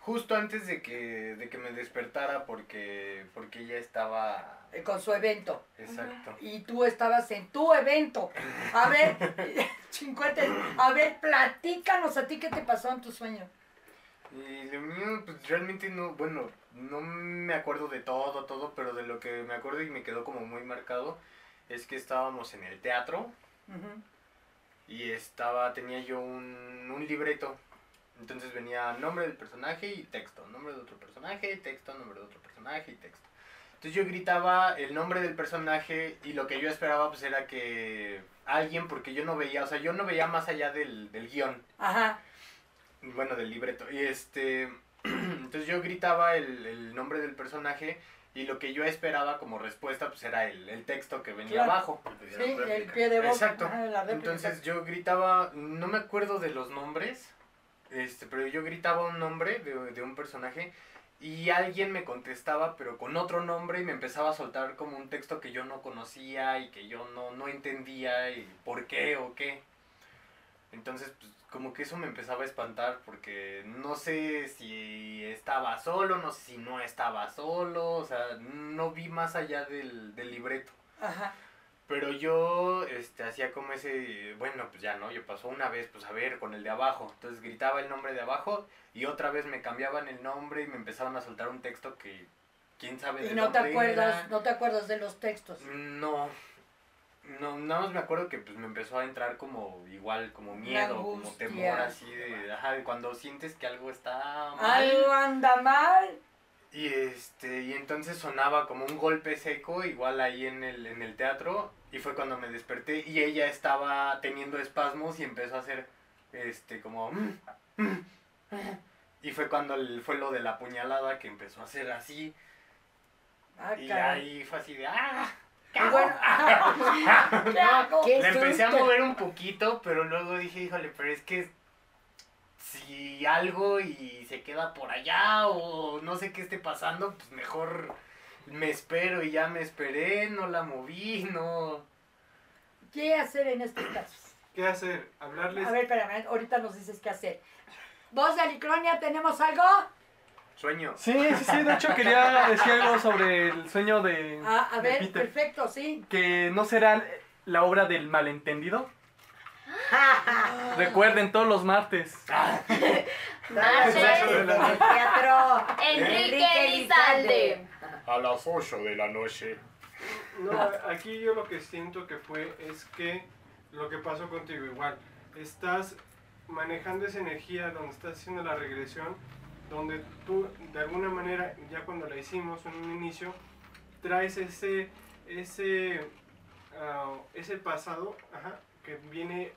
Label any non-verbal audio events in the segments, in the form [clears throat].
Justo antes de que, de que me despertara porque, porque ella estaba... Eh, Con su evento. Exacto. Y tú estabas en tu evento. A ver, [laughs] chincuete, a ver, platícanos a ti qué te pasó en tu sueño. Y lo mío, pues realmente no, bueno, no me acuerdo de todo, todo, pero de lo que me acuerdo y me quedó como muy marcado es que estábamos en el teatro. Y estaba, tenía yo un, un libreto. Entonces venía nombre del personaje y texto, nombre de otro personaje, texto, nombre de otro personaje y texto. Entonces yo gritaba el nombre del personaje y lo que yo esperaba pues era que alguien, porque yo no veía, o sea, yo no veía más allá del, del guion, Ajá. bueno, del libreto. Y este, [clears throat] entonces yo gritaba el, el nombre del personaje y lo que yo esperaba como respuesta pues era el, el texto que venía Claro. abajo. Sí, el pie de voz. Exacto. Ajá, la réplica. Entonces yo gritaba, no me acuerdo de los nombres, este, pero yo gritaba un nombre de, de un personaje y alguien me contestaba, pero con otro nombre y me empezaba a soltar como un texto que yo no conocía y que yo no, no entendía y por qué o qué. Entonces, pues, como que eso me empezaba a espantar porque no sé si estaba solo, no sé si no estaba solo, o sea, no vi más allá del, del libreto. Ajá. Pero yo este, hacía como ese, bueno, pues ya no, yo pasó una vez, pues a ver, con el de abajo. Entonces gritaba el nombre de abajo y otra vez me cambiaban el nombre y me empezaban a soltar un texto que quién sabe de Y no te acuerdas, era. no te acuerdas de los textos. No, no, nada más me acuerdo que pues me empezó a entrar como igual, como miedo, como temor así de, ajá, de cuando sientes que algo está mal. Algo anda mal. Y este, y entonces sonaba como un golpe seco, igual ahí en el, en el teatro, y fue cuando me desperté y ella estaba teniendo espasmos y empezó a hacer este como "Mm, mm, mm". y fue cuando el- fue lo de la puñalada que empezó a hacer así Ah, y caray. ahí fue así de ¡ah! Bueno, [laughs] ¿qué hago? ¿Qué Le empecé a mover un poquito, pero luego dije, híjole, pero es que si algo y se queda por allá o no sé qué esté pasando, pues mejor me espero y ya me esperé, no la moví, [laughs] no. ¿Qué hacer en estos casos? ¿Qué hacer? Hablarles. A ver, espérame, ahorita nos dices qué hacer. ¿Vos de Alicronia tenemos algo? Sueño. Sí, sí, sí, de hecho quería decir algo sobre el sueño de, Ah, a de ver, Peter. perfecto, sí. Que no será la obra del malentendido. Recuerden todos los martes. [laughs] Martes el teatro Enrique Elizalde. A las 8 de la noche. No, aquí yo lo que siento que fue es que lo que pasó contigo igual. Estás manejando esa energía donde estás haciendo la regresión, donde tú de alguna manera, ya cuando la hicimos en un inicio, traes ese, ese, ah, ese pasado ajá, que viene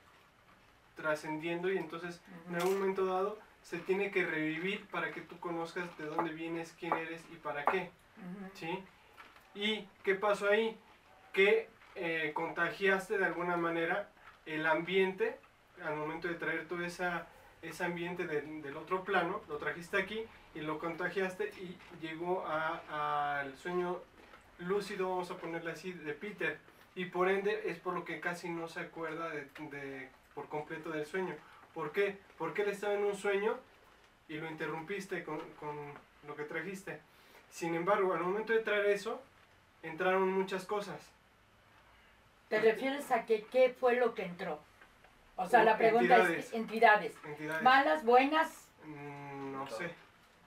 trascendiendo y entonces en algún momento dado se tiene que revivir para que tú conozcas de dónde vienes, quién eres y para qué. ¿sí? ¿Y qué pasó ahí? Que eh, contagiaste de alguna manera el ambiente, al momento de traer todo esa, ese ambiente del, otro plano, lo trajiste aquí y lo contagiaste y llegó al sueño lúcido, vamos a ponerle así, de Peter. Y por ende es por lo que casi no se acuerda de, de- por completo del sueño. ¿Por qué? Porque él estaba en un sueño y lo interrumpiste con, con lo que trajiste. Sin embargo, al momento de traer eso, entraron muchas cosas. ¿Te refieres a que qué fue lo que entró? O sea, la pregunta Entidades. es entidades. Entidades. ¿Malas, buenas? Mm, no sé.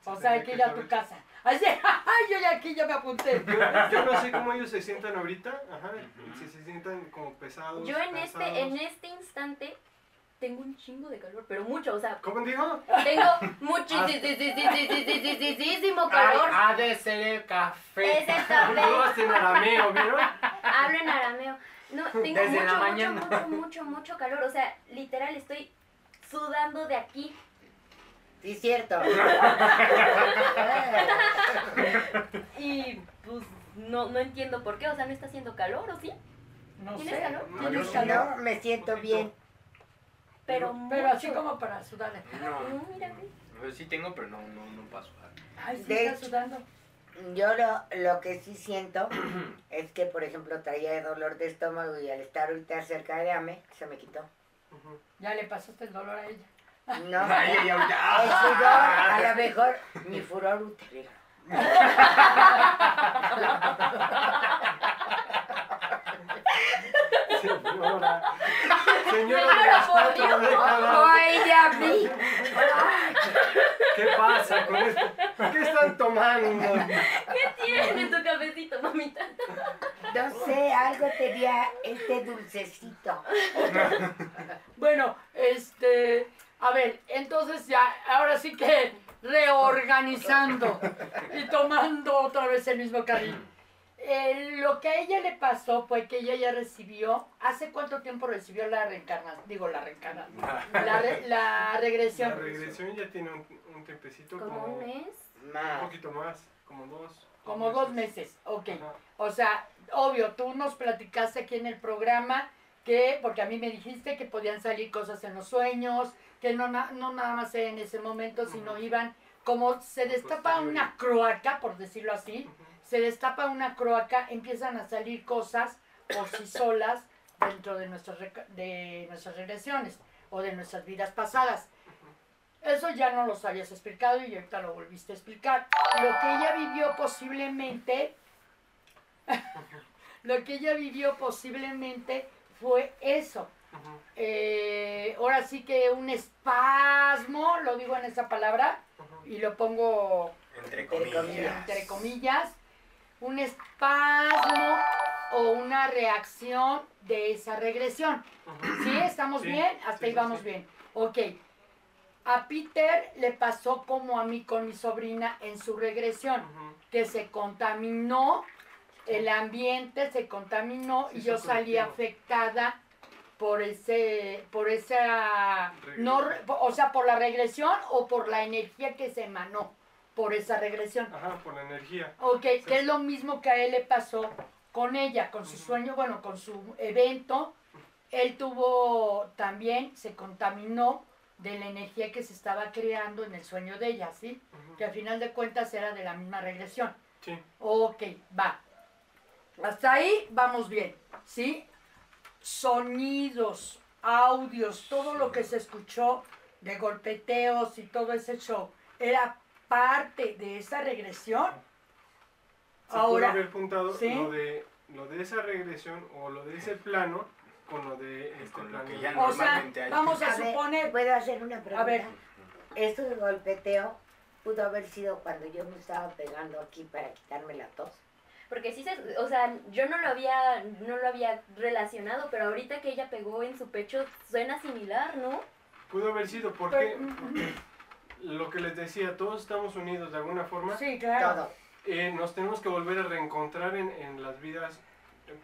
O Se sea, hay que ir a tu casa. Así, [laughs] ¡ay, yo ya aquí ya me apunté! Yo, yo no sé cómo ellos se sientan ahorita, ajá, si se sientan como pesados. Yo en este, en este instante tengo un chingo de calor, pero mucho, o sea, ¿Cómo dijo? tengo [laughs] muchísimo calor. ha de ser el café. Es el café. Yo en arameo, ¿vieron? Hablo en arameo. No, [laughs] tengo Desde mucho, la mucho, mañana. mucho, mucho, mucho calor. O sea, literal estoy sudando de aquí. Sí, cierto. [laughs] [laughs] Y pues no, no entiendo por qué. O sea, no está haciendo calor, ¿o sí? No ¿Tienes sé. calor? No, ¿Tienes calor? No, me siento bien. Pero, Pero así como para sudar. No, No, mira, güey. pues sí tengo, pero no, no, no paso. Ay, sí, De está hecho- sudando. Yo lo, lo que sí siento es que, por ejemplo, traía dolor de estómago y al estar ahorita cerca de AME, se me quitó. Ya le pasaste el dolor a ella. No, [laughs] Ay, ya. el a lo mejor, mi furor uterino. [laughs] Señora. Señora de las por cuatro Dios. décadas. ¡Ay, de a mí! ¿Qué pasa con esto? ¿Qué están tomando? ¿Qué tiene en tu cafecito, mamita? No sé, algo tenía este dulcecito. Bueno, este, a ver, entonces ya, ahora sí que reorganizando y tomando otra vez el mismo carril. Eh, lo que a ella le pasó fue que ella ya recibió, ¿hace cuánto tiempo recibió la reencarnación? Digo, la reencarnación, [laughs] la, re- la regresión. La regresión ya tiene un, un tiempecito Como como un mes. un poquito más, como dos. Como dos meses, ok. Ajá. O sea, obvio, tú nos platicaste aquí en el programa que, porque a mí me dijiste que podían salir cosas en los sueños, que no, no nada más en ese momento, sino iban, como se destapa una croaca, por decirlo así. Se destapa una croaca, empiezan a salir cosas por sí solas dentro de nuestras, reca- de nuestras regresiones o de nuestras vidas pasadas. Eso ya no los habías explicado y ahorita lo volviste a explicar. Lo que ella vivió posiblemente, [laughs] lo que ella vivió posiblemente fue eso. Eh, ahora sí que un espasmo, lo digo en esa palabra y lo pongo Entre comillas. entre comillas, un espasmo o una reacción de esa regresión. ¿Sí? ¿Estamos Sí, bien? Hasta sí, ahí vamos sí. bien. Ok. A Peter le pasó como a mí con mi sobrina en su regresión, que se contaminó, el ambiente se contaminó y yo salí afectada por ese, por esa, Regresión. no, o sea, por la regresión o por la energía que se emanó por esa regresión. Ajá, por la energía. Ok, que es lo mismo que a él le pasó con ella, con su sueño, bueno, con su evento. Él tuvo también, se contaminó de la energía que se estaba creando en el sueño de ella, ¿sí? Que al final de cuentas era de la misma regresión. Sí. Ok, va. Hasta ahí vamos bien, ¿sí? Sonidos, audios, todo lo que se escuchó de golpeteos y todo ese show, ¿era parte de esa regresión? Se Ahora, haber juntado ¿sí? lo, de, lo de esa regresión o lo de ese plano con lo de este Con lo plano. que ya o sea, normalmente hay. vamos a A ver, suponer, ¿puedo hacer una pregunta? A ver. Esto de golpeteo pudo haber sido cuando yo me estaba pegando aquí para quitarme la tos. Porque sí se, o sea, yo no lo había, no lo había relacionado, pero ahorita que ella pegó en su pecho suena similar, ¿no? Pudo haber sido pero- porque lo que les decía, todos estamos unidos de alguna forma. sí, claro. Eh, nos tenemos que volver a reencontrar en, en las vidas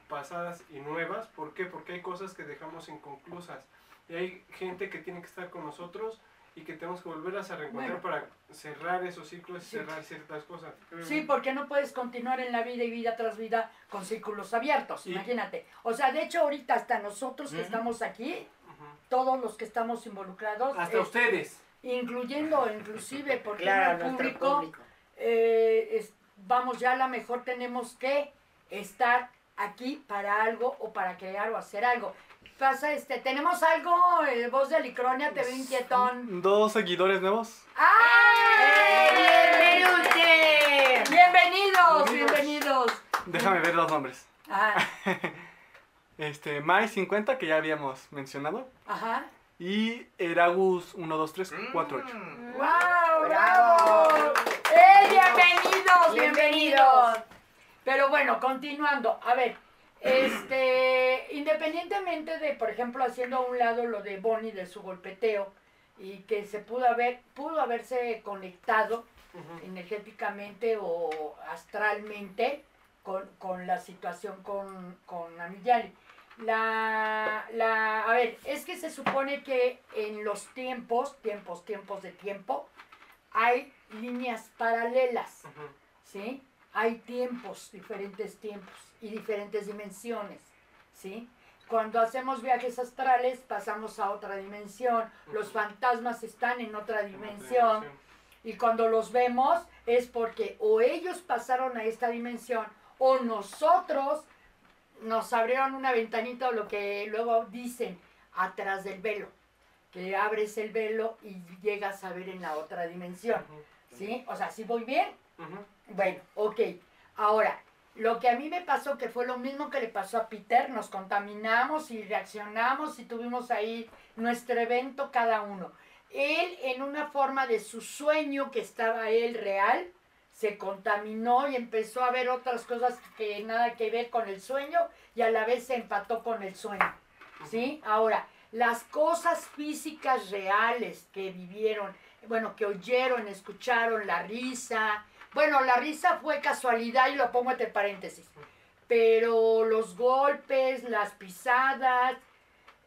pasadas y nuevas. ¿Por qué? Porque hay cosas que dejamos inconclusas. Y hay gente que tiene que estar con nosotros y que tenemos que volverlas a reencontrar para cerrar esos ciclos y Sí. cerrar ciertas cosas. Sí, porque no puedes continuar en la vida y vida tras vida con círculos abiertos, Y- imagínate. O sea, de hecho ahorita hasta nosotros que estamos aquí, todos los que estamos involucrados, Hasta eh, ustedes. Incluyendo inclusive porque Claro, el público, público. eh, es- vamos ya a lo mejor tenemos que estar aquí para algo o para crear o hacer algo. Pasa este, tenemos algo, el voz de Alicronia, te veo inquietón. Dos seguidores nuevos. ¡Ay! ¡Bienvenidos! Bienvenidos, Bienvenidos. bienvenidos. Déjame ver los nombres. Ah, [laughs] Este, Mai 50, que ya habíamos mencionado. ajá. Y Eragus 1, 2, 3, 4, 8. Mm. ¡Wow! ¡Bravo! ¡Bravo! ¡Eh, bienvenidos! ¡Bienvenidos! Bienvenidos. Pero bueno, continuando. A ver, este, independientemente de, por ejemplo, haciendo a un lado lo de Bonnie de su golpeteo y que se pudo haber, pudo haberse conectado energéticamente o astralmente con, con la situación con, con Amiyali. La, la, a ver, es que se supone que en los tiempos, tiempos, tiempos de tiempo, hay líneas paralelas. ¿sí? Hay tiempos, diferentes tiempos y diferentes dimensiones, ¿sí? Cuando hacemos viajes astrales pasamos a otra dimensión, los fantasmas están En otra dimensión, y cuando los vemos es porque o ellos pasaron a esta dimensión o nosotros nos abrieron una ventanita o lo que luego dicen, atrás del velo, que abres el velo y llegas a ver en la otra dimensión. ¿Sí? O sea, ¿sí voy bien? Bueno, ok. Ahora, lo que a mí me pasó, que fue lo mismo que le pasó a Peter, nos contaminamos y reaccionamos y tuvimos ahí nuestro evento cada uno. Él, en una forma de su sueño que estaba él real, se contaminó y empezó a ver otras cosas que nada que ver con el sueño y a la vez se empató con el sueño. ¿Sí? Ahora, las cosas físicas reales que vivieron, bueno, que oyeron, escucharon, la risa, bueno, la risa fue casualidad y lo pongo entre paréntesis. Pero los golpes, las pisadas,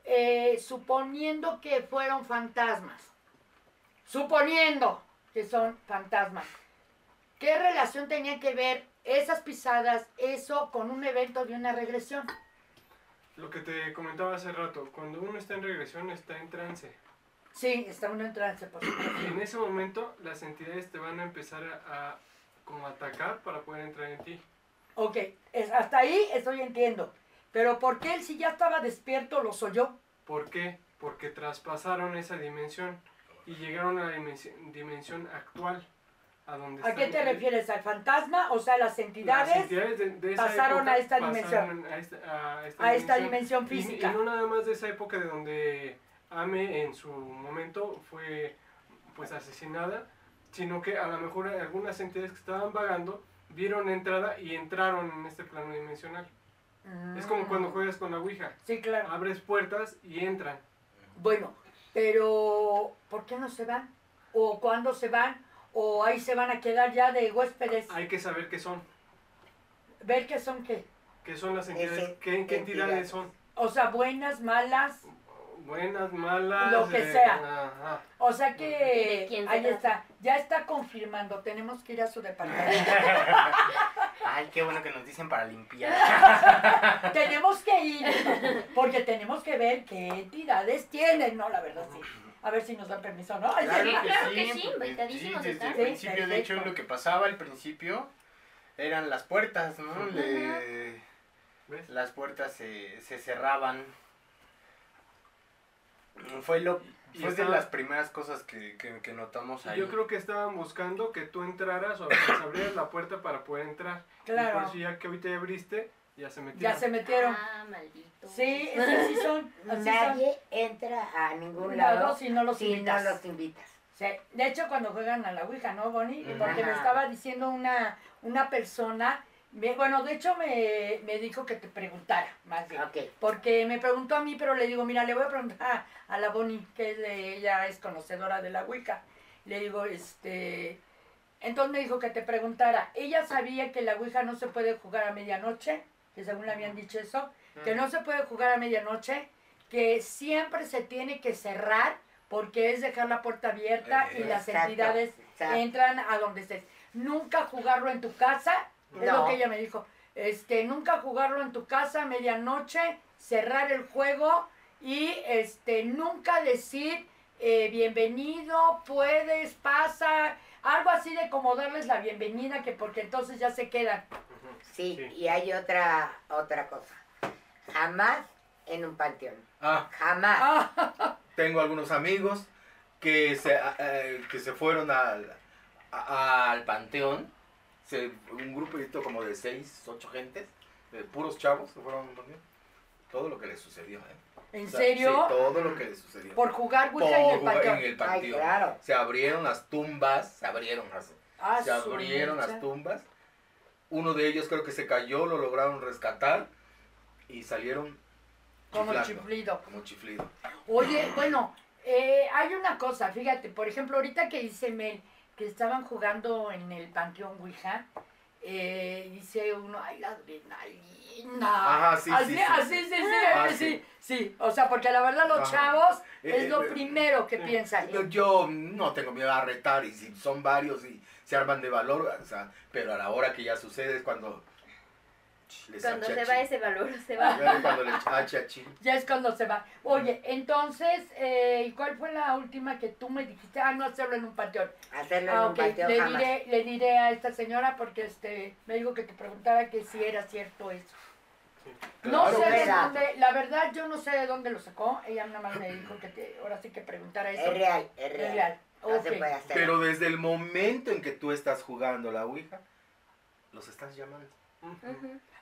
eh, suponiendo que fueron fantasmas, suponiendo que son fantasmas, ¿qué relación tenía que ver esas pisadas, eso con un evento de una regresión? Lo que te comentaba hace rato, cuando uno está en regresión está en trance. Sí, está uno en trance, por supuesto. En ese momento las entidades te van a empezar a, a como atacar para poder entrar en ti. Ok, es- hasta ahí estoy entiendo. Pero ¿por qué él si ya estaba despierto los oyó? ¿Por qué? Porque traspasaron esa dimensión y llegaron a la dimensión, dimensión actual. A donde ¿A qué te refieres? ¿al fantasma? O sea, las Las entidades de, de pasaron a esta dimensión. A esta, a esta a esta dimensión. Y- física. Y, no nada más de esa época de donde Ame en su momento fue pues asesinada, sino que a lo mejor algunas entidades que estaban vagando vieron entrada y entraron en este plano dimensional. Es como cuando Mm. juegas con la Ouija. Sí, claro. Abres puertas y entran. Bueno, pero ¿por qué no se van? ¿O cuándo se van? ¿O ahí se van a quedar ya de huéspedes? Hay que saber qué son. Ver qué son qué. ¿Qué son las entidades? Ese- ¿Qué, qué entidades. entidades son? O sea, buenas, malas. Buenas, malas. Lo que eh, sea. ajá. O sea ¿De que quién se ahí está. Ya está confirmando. Tenemos que ir a su departamento. [laughs] Ay, qué bueno que nos dicen para limpiar. [laughs] tenemos que ir. Porque tenemos que ver qué entidades tienen. No, la verdad sí. A ver si nos dan permiso, ¿no? Claro [laughs] sí. que claro sí, que sí, porque invitadísimos sí, desde el principio, de hecho, lo que pasaba al principio eran las puertas, ¿no? Las puertas se, se cerraban. Fue lo Y fue de las primeras cosas que, que, que notamos ahí. Yo creo que estaban buscando que tú entraras o que abrieras la puerta para poder entrar. Y por Claro. eso ya que ahorita ya abriste, ya se metieron. Ya se metieron. Ah, maldito. Sí, es- sí son. [laughs] Así Nadie entra a ningún lado si no los si no invitas. los invitas. Sí, De hecho, cuando juegan a la Ouija, ¿no, Bonnie? Porque me estaba diciendo una, una persona, me- bueno, de hecho me, me dijo que te preguntara, más bien. Porque me preguntó a mí, pero le digo, mira, le voy a preguntar a, a la Bonnie, que es de- ella es conocedora de la Ouija. Le digo, este... Entonces me dijo que te preguntara, ¿ella sabía que la Ouija no se puede jugar a medianoche? Que según le habían dicho eso, que no se puede jugar a medianoche, que siempre se tiene que cerrar porque es dejar la puerta abierta y las Exacto, entidades exacto. entran a donde estés. Nunca jugarlo en tu casa, es lo que ella me dijo. Este, nunca jugarlo en tu casa a medianoche, cerrar el juego y este, nunca decir eh, bienvenido, puedes, pasa, algo así de como darles la bienvenida, que porque entonces ya se quedan. Sí, Sí. y hay otra, otra cosa. Jamás en un panteón. Ah, Jamás. Ah, [laughs] tengo algunos amigos que se, a- eh, que se fueron al, a- al panteón. Se- un grupito como de seis, ocho gentes, de puros chavos, se fueron al panteón. Todo lo que les sucedió, ¿eh? ¿En O sea, serio? Sí, todo lo que les sucedió. Por jugar Por en el panteón. en el Ay, panteón. claro. Se abrieron las tumbas, se abrieron las, Ah, se abrieron mecha. las tumbas. Uno de ellos creo que se cayó, lo lograron rescatar y salieron Como chiflando, chiflido. Como chiflido. Oye, bueno, eh, hay una cosa, fíjate, por ejemplo, ahorita que dice Mel que estaban jugando en el Panteón Ouija, eh, dice uno, ay, la adrenalina. Ajá, sí, así, sí, sí, así, sí, sí. sí, Ah, sí, sí. sí, o sea, porque la verdad los Ajá. chavos Eh, es lo eh, primero que piensan. Yo, yo no tengo miedo a retar y si son varios y se arman de valor, o sea, pero a la hora que ya sucede es cuando les Cuando se va ese valor, se va. Cuando les. Ya es cuando se va. Oye, entonces, eh, ¿y ¿cuál fue la última que tú me dijiste? Ah, no hacerlo en un panteón. Hacerlo en Ah, un panteón le jamás. diré, le diré a esta señora porque este me dijo que te preguntara que si era cierto eso. No Claro sé de dónde, la verdad yo no sé de dónde lo sacó. Ella nada más me dijo que te- ahora sí que preguntara eso. Es real, es real. Es real. No se Ok. puede hacer. Pero desde el momento en que tú estás jugando la Ouija, los estás llamando.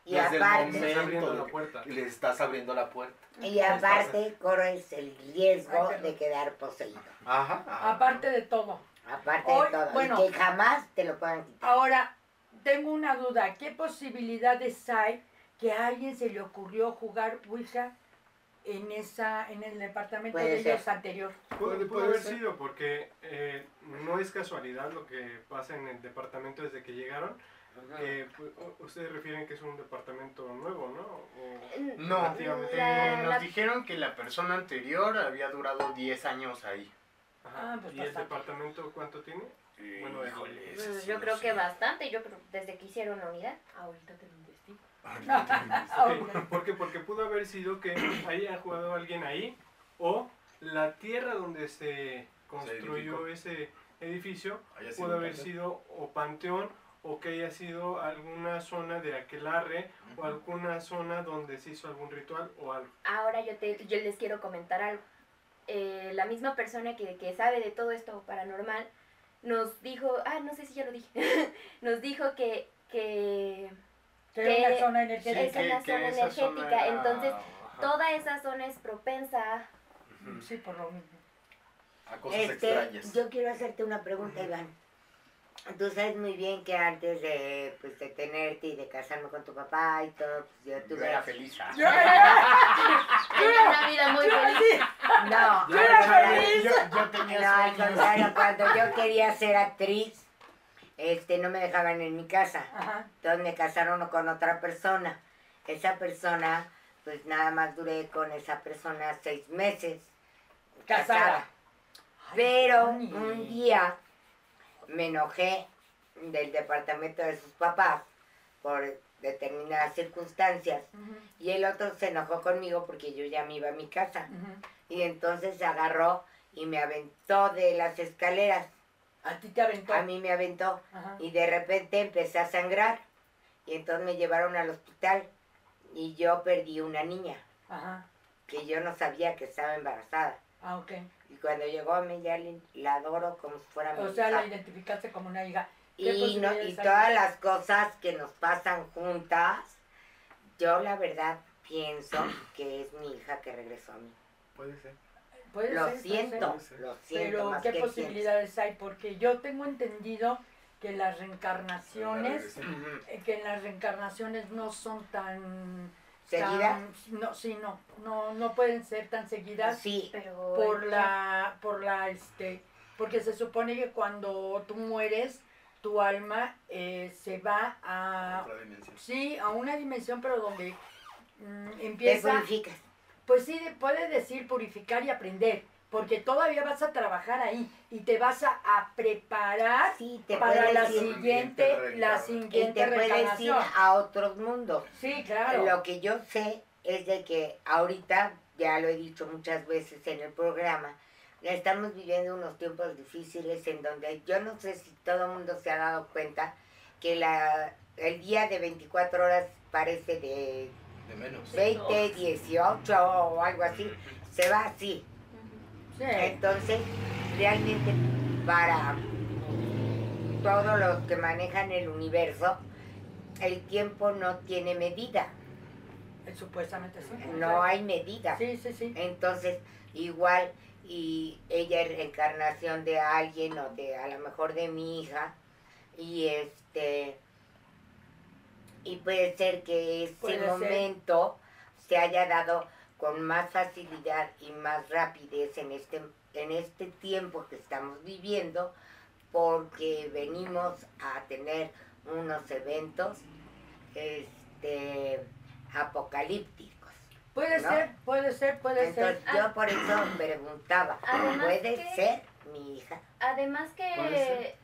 Y desde el aparte, momento la puerta. le estás abriendo la puerta. y aparte corres el riesgo Ay, de quedar poseído. Ajá. ajá. Aparte de todo. Aparte Hoy- de todo. bueno. y que jamás te lo puedan quitar. Ahora, tengo una duda. ¿Qué posibilidades hay que a alguien se le ocurrió jugar Ouija en esa en el departamento Puede de ser. ellos anterior? Puede, Puede- haber ser. sido porque eh, no es casualidad lo que pasa en el departamento desde que llegaron. que pu- u- ustedes refieren que es un departamento nuevo, ¿no? O- No, Relativamente. eh, La- nos la- dijeron que la persona anterior había durado 10 años ahí. Ajá. Ah, pues ¿Y el bastante. departamento cuánto tiene? Bueno, el- Híjole, Pues sí yo no creo sé. que bastante, yo creo desde que hicieron la unidad. Ahorita te lo investigo. Ok, ¿Por qué? Porque pudo haber sido que haya jugado alguien ahí o la tierra donde se construyó ese edificio pudo haber panteón. sido o panteón o que haya sido alguna zona de aquelarre o Ujú. alguna zona donde se hizo algún ritual o algo. Ahora yo, te, yo les quiero comentar algo. Eh, la misma persona que, que sabe de todo esto paranormal nos dijo, ah, no sé si ya lo dije, [laughs] nos dijo que, que Que era una Que- zona Sí, energética. es una zona esa zona energética, era- entonces, ajá. toda esa zona es propensa. Ujú. Sí, por lo mismo. A cosas Este, extrañas. yo quiero hacerte una pregunta, Iván. Tú sabes muy bien que antes de, pues, de tenerte y de casarme con tu papá y todo, pues yo Yo tuve... era feliz. ah. Yo era- [laughs] una vida muy feliz. No, Yo, era feliz. Yo- yo tenía No, al contrario, cuando yo quería ser actriz, este, no me dejaban en mi casa. Ajá. Entonces me casaron con otra persona. Esa persona, pues nada más duré con esa persona seis meses. Casada. Pero un día me enojé del departamento de sus papás por determinadas circunstancias y el otro se enojó conmigo porque yo ya me iba a mi casa y entonces se agarró y me aventó de las escaleras. A ti te aventó. A mí me aventó Ajá. y de repente empecé a sangrar y entonces me llevaron al hospital y yo perdí una niña Ajá. que yo no sabía que estaba embarazada Ah, ok. y cuando llegó a Meyalin la adoro como si fuera mi O sea, hija. la identificaste como una hija. ¿Qué y, no, y todas las cosas que nos pasan juntas yo la verdad pienso que es mi hija que regresó a mí Puede ser. Puede lo ser, puede siento ser. lo siento Pero más ¿qué que posibilidades hay? Porque yo tengo entendido que las reencarnaciones, eh, que en las reencarnaciones no son tan... ¿Seguidas? tan- no, sí, no, no, no pueden ser tan seguidas sí Pero por la, por la, este, porque se supone que cuando tú mueres, tu alma eh, se va a, Otra dimensión. sí, a una dimensión, pero donde mm, te empieza, purificas pues sí, puede decir purificar y aprender, porque todavía vas a trabajar ahí y te vas a, a preparar sí te para la siguiente, la reencarnación. y siguiente te puedes ir a otros mundos Sí, claro. Lo que yo sé es de que ahorita, ya lo he dicho muchas veces en el programa, estamos viviendo unos tiempos difíciles en donde yo no sé si todo el mundo se ha dado cuenta que la, el día de 24 horas parece de De menos. 20, 18 o algo así, se va así. Sí. Entonces, realmente para todos los que manejan el universo, el tiempo no tiene medida, Supuestamente sí. no hay medida. Sí, sí, sí. Entonces, igual, y ella es reencarnación de alguien o de a lo mejor de mi hija, y este, y puede ser que ese Puede ser. momento se haya dado con más facilidad y más rapidez en este, en este tiempo que estamos viviendo, porque venimos a tener unos eventos este, apocalípticos. Puede ¿no? ser, puede ser, puede ser. Entonces yo por eso preguntaba, Además ¿puede que- ser mi hija? Además que ser.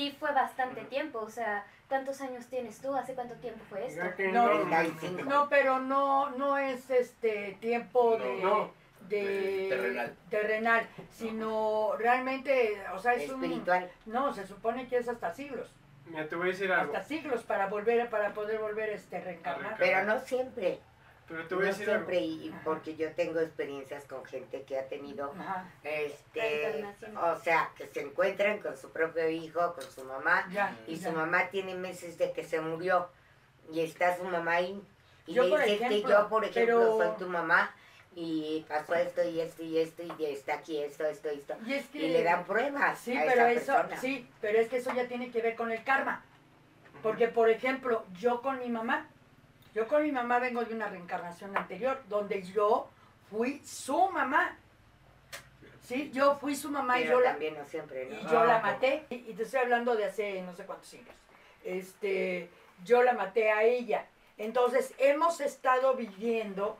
Sí fue bastante tiempo, o sea, ¿cuántos años tienes tú? ¿Hace cuánto tiempo fue esto? No, no- 35. No, pero no, no es este tiempo No, de, no. de terrenal. terrenal, sino realmente, o sea, es un Espiritual. no, se supone que es hasta siglos. Mira, te voy a decir algo. hasta siglos para volver, para poder volver este A reencarnar. Pero no siempre. Pero te voy a No algo. siempre, y porque yo tengo experiencias con gente que ha tenido Ajá, este o sea que se encuentran con su propio hijo con su mamá ya. y ya. su mamá tiene meses de que se murió y está su mamá ahí y Yo, le por dice que ejemplo, yo por ejemplo pero- soy tu mamá y pasó esto y esto y esto y está aquí esto esto esto Y es que y le dan pruebas Sí, a pero esa eso, persona sí, pero es que eso ya tiene que ver con el karma. Porque, por ejemplo, yo con mi mamá, yo con mi mamá vengo de una reencarnación anterior, donde yo fui su mamá. Sí, yo fui su mamá y yo la, también no siempre y yo Ah, la ok. maté. Y, y te estoy hablando de hace no sé cuántos siglos. Este, yo la maté a ella. Entonces, hemos estado viviendo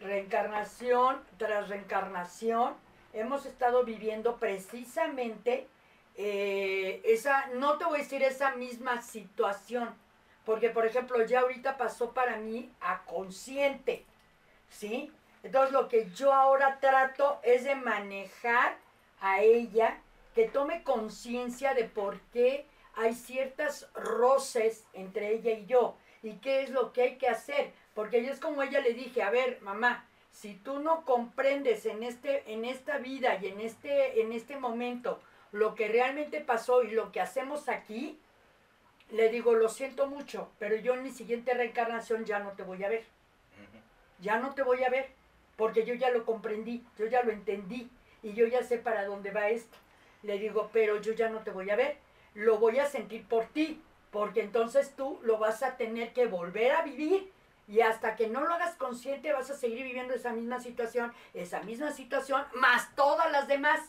reencarnación tras reencarnación. Hemos estado viviendo precisamente eh, esa, no te voy a decir esa misma situación, porque por ejemplo ya ahorita pasó para mí a consciente, ¿sí? Entonces lo que yo ahora trato es de manejar a ella, que tome conciencia de por qué hay ciertas roces entre ella y yo y qué es lo que hay que hacer, porque yo es como ella le dije, a ver, mamá, si tú no comprendes en este en esta vida y en este en este momento lo que realmente pasó y lo que hacemos aquí, le digo, lo siento mucho, pero yo en mi siguiente reencarnación ya no te voy a ver. Ya no te voy a ver, porque yo ya lo comprendí, yo ya lo entendí y yo ya sé para dónde va esto. Le digo, pero yo ya no te voy a ver, lo voy a sentir por ti, porque entonces tú lo vas a tener que volver a vivir y hasta que no lo hagas consciente vas a seguir viviendo esa misma situación, esa misma situación, más todas las demás.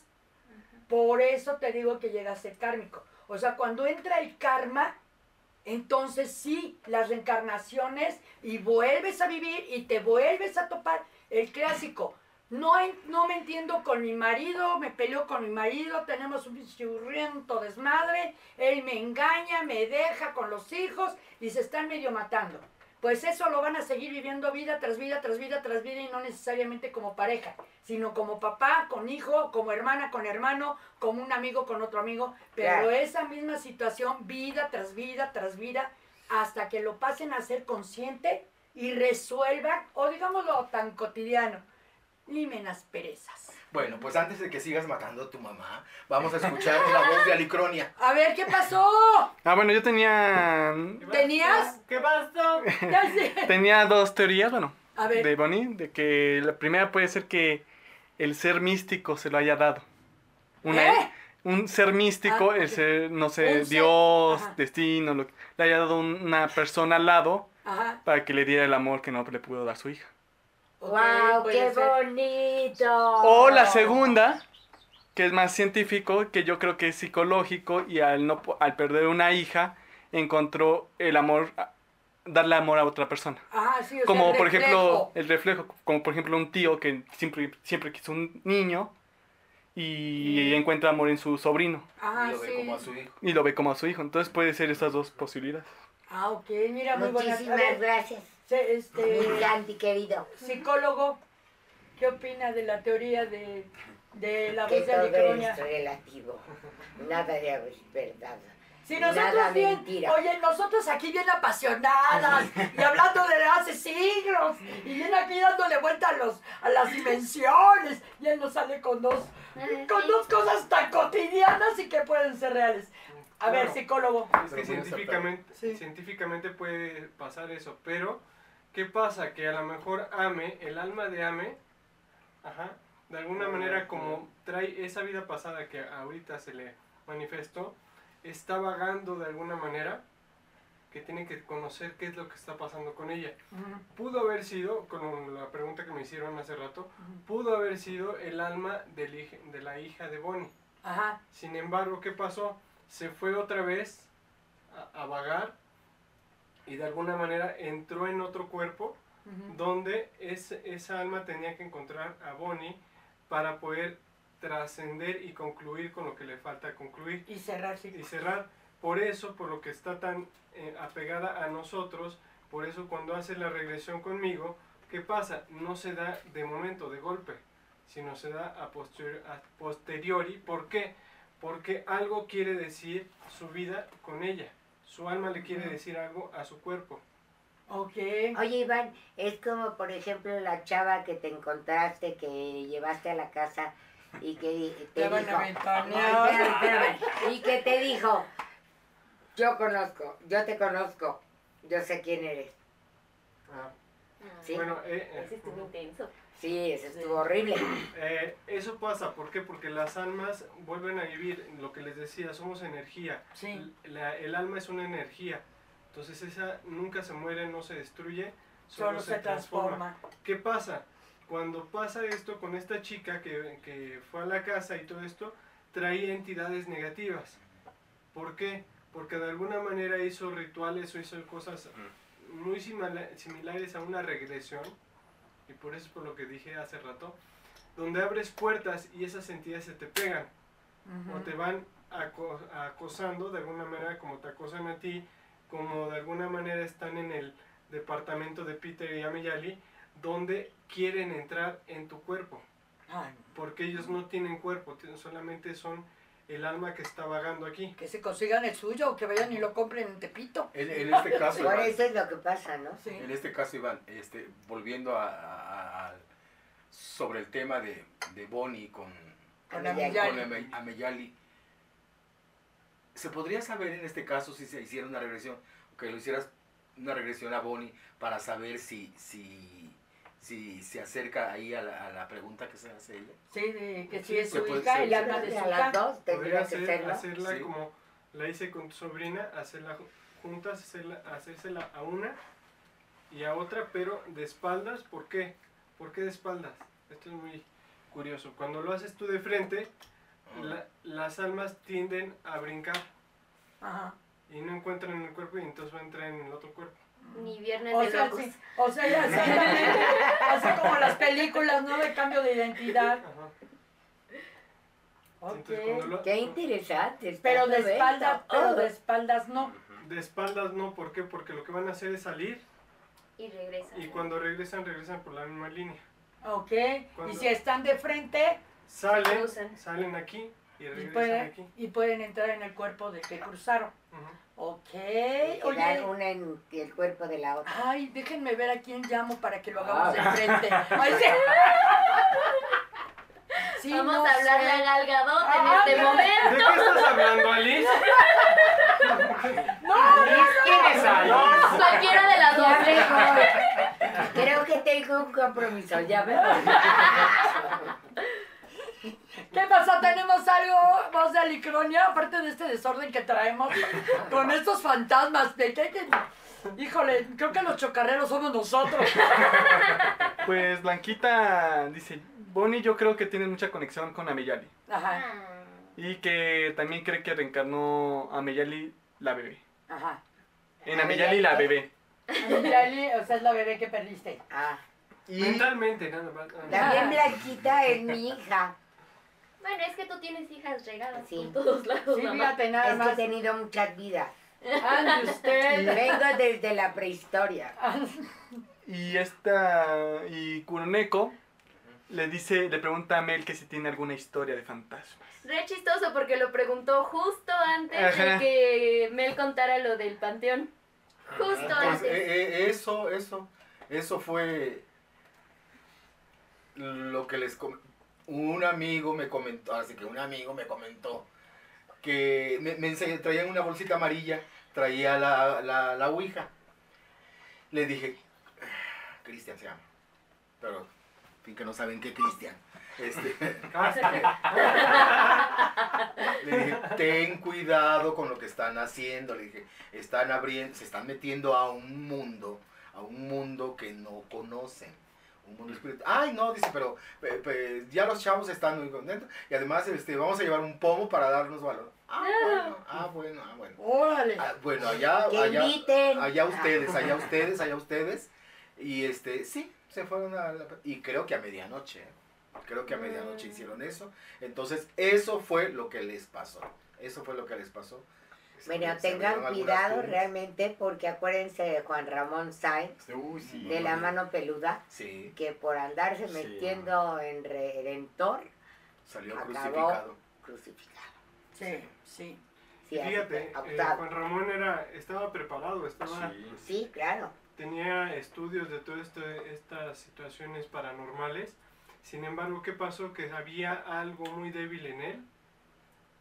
Por eso te digo que llega a ser kármico. O sea, cuando entra el karma, entonces sí, las reencarnaciones y vuelves a vivir y te vuelves a topar. El clásico, no, no me entiendo con mi marido, me peleo con mi marido, tenemos un churriento desmadre, él me engaña, me deja con los hijos y se están medio matando. Pues eso lo van a seguir viviendo vida tras vida, tras vida, tras vida y no necesariamente como pareja, sino como papá con hijo, como hermana con hermano, como un amigo con otro amigo, pero Claro. esa misma situación, vida tras vida, tras vida, hasta que lo pasen a ser consciente y resuelvan, o digámoslo tan cotidiano, limenas perezas. Bueno, pues antes de que sigas matando a tu mamá, vamos a escuchar la voz de Alicronia. [laughs] A ver, ¿qué pasó? Ah, bueno, yo tenía. ¿Tenías? ¿Qué pasó? [laughs] Ya sé. tenía dos teorías, bueno, A ver. de Bonnie, de que la primera puede ser que el ser místico se lo haya dado. Una, ¿Eh? Un ser místico, Ah, el ser, no sé, ser- Dios, ajá. destino, lo que, le haya dado una persona al lado Ajá. para que le diera el amor que no le pudo dar su hija. ¡Wow! ¡Qué ser. bonito! O la segunda, que es más científico, que yo creo que es psicológico y al, no, po- al perder una hija encontró el amor, darle amor a otra persona. Ajá, sí, o sea, Como el por ejemplo el reflejo, como por ejemplo un tío que siempre, siempre quiso un niño y Mm. encuentra amor en su sobrino Ajá, y lo ve sí. como a su hijo. y lo ve como a su hijo. Entonces puede ser esas dos posibilidades. Ah, ok, mira, muy Muchísimas gracias, este, Santi querido. psicólogo, ¿qué opina de la teoría de, de la Que voz de es relativo. [laughs] Nada de verdad. Si Nada nosotros bien, mentira. oye, nosotros aquí bien apasionadas y hablando de hace siglos y bien aquí dándole vuelta a, los, a las dimensiones y él nos sale con dos, con dos cosas tan cotidianas y que pueden ser reales. A ver, psicólogo. Es que científicamente, Sí. científicamente puede pasar eso, pero ¿qué pasa? Que a lo mejor Ame, el alma de Ame, ajá, de alguna manera como trae esa vida pasada que ahorita se le manifestó, está vagando de alguna manera que tiene que conocer qué es lo que está pasando con ella. Pudo haber sido, con la pregunta que me hicieron hace rato, pudo haber sido el alma del de la hija de Bonnie. Ajá, Sin embargo, ¿qué pasó? Se fue otra vez a, a vagar y de alguna manera entró en otro cuerpo donde es- esa alma tenía que encontrar a Bonnie para poder trascender y concluir con lo que le falta concluir y cerrar y cerrar. Por eso, por lo que está tan eh, apegada a nosotros, por eso cuando hace la regresión conmigo, ¿qué pasa? No se da de momento, de golpe, sino se da a, posteriori. a posteriori. ¿Por qué? porque algo quiere decir su vida con ella. Su alma le quiere decir algo a su cuerpo. Ok. Oye, Iván, es como, por ejemplo, la chava que te encontraste, que llevaste a la casa y que te Te van a dijo... ventanear. No, espérame, espérame. Y que te dijo, yo conozco, yo te conozco, yo sé quién eres. Ah, Sí, Bueno, eh, eh, Ese estuvo intenso. Sí, eso estuvo horrible. [clears throat] Eh, eso pasa, ¿por qué? Porque las almas vuelven a vivir, lo que les decía, somos energía. Sí. La- el alma es una energía, entonces esa nunca se muere, no se destruye, solo, Solo se transforma. ¿Qué pasa? Cuando pasa esto con esta chica que, que fue a la casa y todo esto, traía entidades negativas. ¿Por qué? Porque de alguna manera hizo rituales o hizo cosas muy simila- similares a una regresión, y por eso es por lo que dije hace rato, donde abres puertas y esas entidades se te pegan o te van aco- acosando de alguna manera como te acosan a ti, como de alguna manera están en el departamento de Peter y Ameyali, donde quieren entrar en tu cuerpo, Ay, porque ellos no tienen cuerpo, solamente son el alma que está vagando aquí. que se consigan el suyo o que vayan y lo compren en Tepito. En, en este caso, Iván, eso es lo que pasa, ¿no? Sí. en este caso, Iván, este, volviendo a, a- a- sobre el tema de, de Bonnie con, Con Ameyali. Con Ame- Ameyali, ¿se podría saber en este caso si se hiciera una regresión, que lo hicieras una regresión a Bonnie para saber si, si, si se acerca ahí a la, a la pregunta que se hace ella? Sí, de que si es su hija, alma puede de a su las dos tendría que hacerla Sí. como la hice con tu sobrina, hacerla ju- juntas, hacerla, hacérsela a una y a otra, pero de espaldas. ¿Por qué? ¿Por qué de espaldas? Esto es muy curioso. Cuando lo haces tú de frente, la- las almas tienden a brincar Ajá. y no encuentran en el cuerpo y entonces va a entrar en el otro cuerpo. Ni viernes O de sea, locos. sí, o sea, ya exactamente, [laughs] así como las películas, ¿no? De cambio de identidad. Ajá. Ok. Entonces, cuando lo- Qué interesante. Pero de espaldas, pero Oh. de espaldas no. De espaldas no, ¿por qué? Porque lo que van a hacer es salir Y regresa. y cuando regresan, regresan por la misma línea. Ok. Cuando- Y si están de frente, Salen, salen aquí y y regresan pueden, aquí. y pueden entrar en el cuerpo de que cruzaron. Ujú. Ok. Y quedar Oye. una en el cuerpo de la otra. Ay, déjenme ver a quién llamo para que lo Ah. hagamos de frente. [laughs] Ay, sí. [laughs] Sí, Vamos no a hablarle sé. a Gal Gadot Ah, en este momento. ¿De qué estás hablando, Alice? [laughs] ¿Quién es ahí? Cualquiera de las dos. Creo que tengo un compromiso, ya voy. ¿Qué pasó? ¿Tenemos algo, voz de Alicronia? Aparte de este desorden que traemos con estos fantasmas. ¿De qué? qué? [laughs] Híjole, creo que los chocarreros somos nosotros. [laughs] Pues Blanquita dice, Bonnie yo creo que tiene mucha conexión con Ameyali. Ajá, Ah. Y que también cree que reencarnó a Ameyali la bebé. ajá. En Ameyali la bebé. Yali, o sea, es la bebé que perdiste. Ah, Y Mentalmente, nada más. También Blanquita es mi hija. Bueno, es que tú tienes hijas regadas Sí. por todos lados, Sí, mamá. fíjate nada Es que he más. tenido muchas vidas. Ande Y usted. vengo desde la prehistoria. Y esta, y Kuroneko le dice, le pregunta a Mel que si tiene alguna historia de fantasmas. Re chistoso porque lo preguntó justo antes Ajá. de que Mel contara lo del panteón. Justo Pues, antes. eh, eh, eso, eso, eso fue lo que les com- un amigo me comentó, así que un amigo me comentó que me, me traía una bolsita amarilla, traía la, la, la ouija. Le dije, "Ah, Cristian se llama, pero en fin que no saben qué Cristian. Este, [laughs] [laughs] Le dije, ten cuidado con lo que están haciendo. Le dije, están abriendo, se están metiendo a un mundo, a un mundo que no conocen. Un mundo espiritual. Ay, no, dice, pero pe- pe- ya los chavos están muy contentos. Y además este, vamos a llevar un pomo para darnos valor. Ah, bueno, ah, bueno, ah, bueno. Órale. Ah, bueno, allá, allá, inviten. allá ustedes, allá [laughs] ustedes, allá ustedes. Y este, sí, se fueron a la- Y creo que a medianoche, ¿eh? creo que a medianoche Mm. hicieron eso. Entonces, eso fue lo que les pasó. Eso fue lo que les pasó. Se tengan algunas cuidado realmente porque acuérdense de Juan Ramón Sainz, Uy, sí. de la mano peluda, Sí, que por andarse Sí. metiendo en Redentor, salió Acabó. crucificado. crucificado. Sí, sí. Fíjate, eh. Juan Ramón era, estaba preparado, estaba, Sí. Sí, claro. tenía estudios de todas este- estas situaciones paranormales. Sin embargo, ¿qué pasó? Que había algo muy débil en él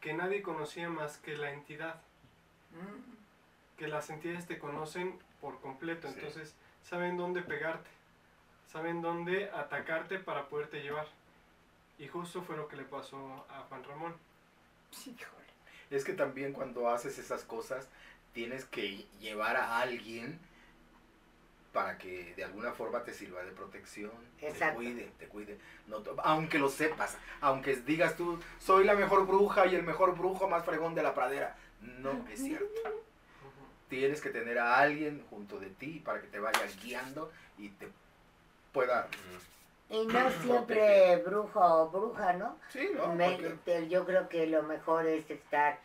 que nadie conocía más que la entidad. Que las entidades te conocen por completo, Sí. entonces saben dónde pegarte, saben dónde atacarte para poderte llevar. Y justo fue lo que le pasó a Juan Ramón. sí, híjole. Es que también cuando haces esas cosas tienes que llevar a alguien para que de alguna forma te sirva de protección, te Exacto. cuide, te cuide. No, aunque lo sepas, aunque digas tú, soy la mejor bruja y el mejor brujo más fregón de la pradera. No es cierto. Tienes que tener a alguien junto de ti para que te vaya guiando y te pueda... Y no [clears throat] siempre brujo o bruja, ¿no? Sí, ¿no? Me- Porque- te- yo creo que lo mejor es estar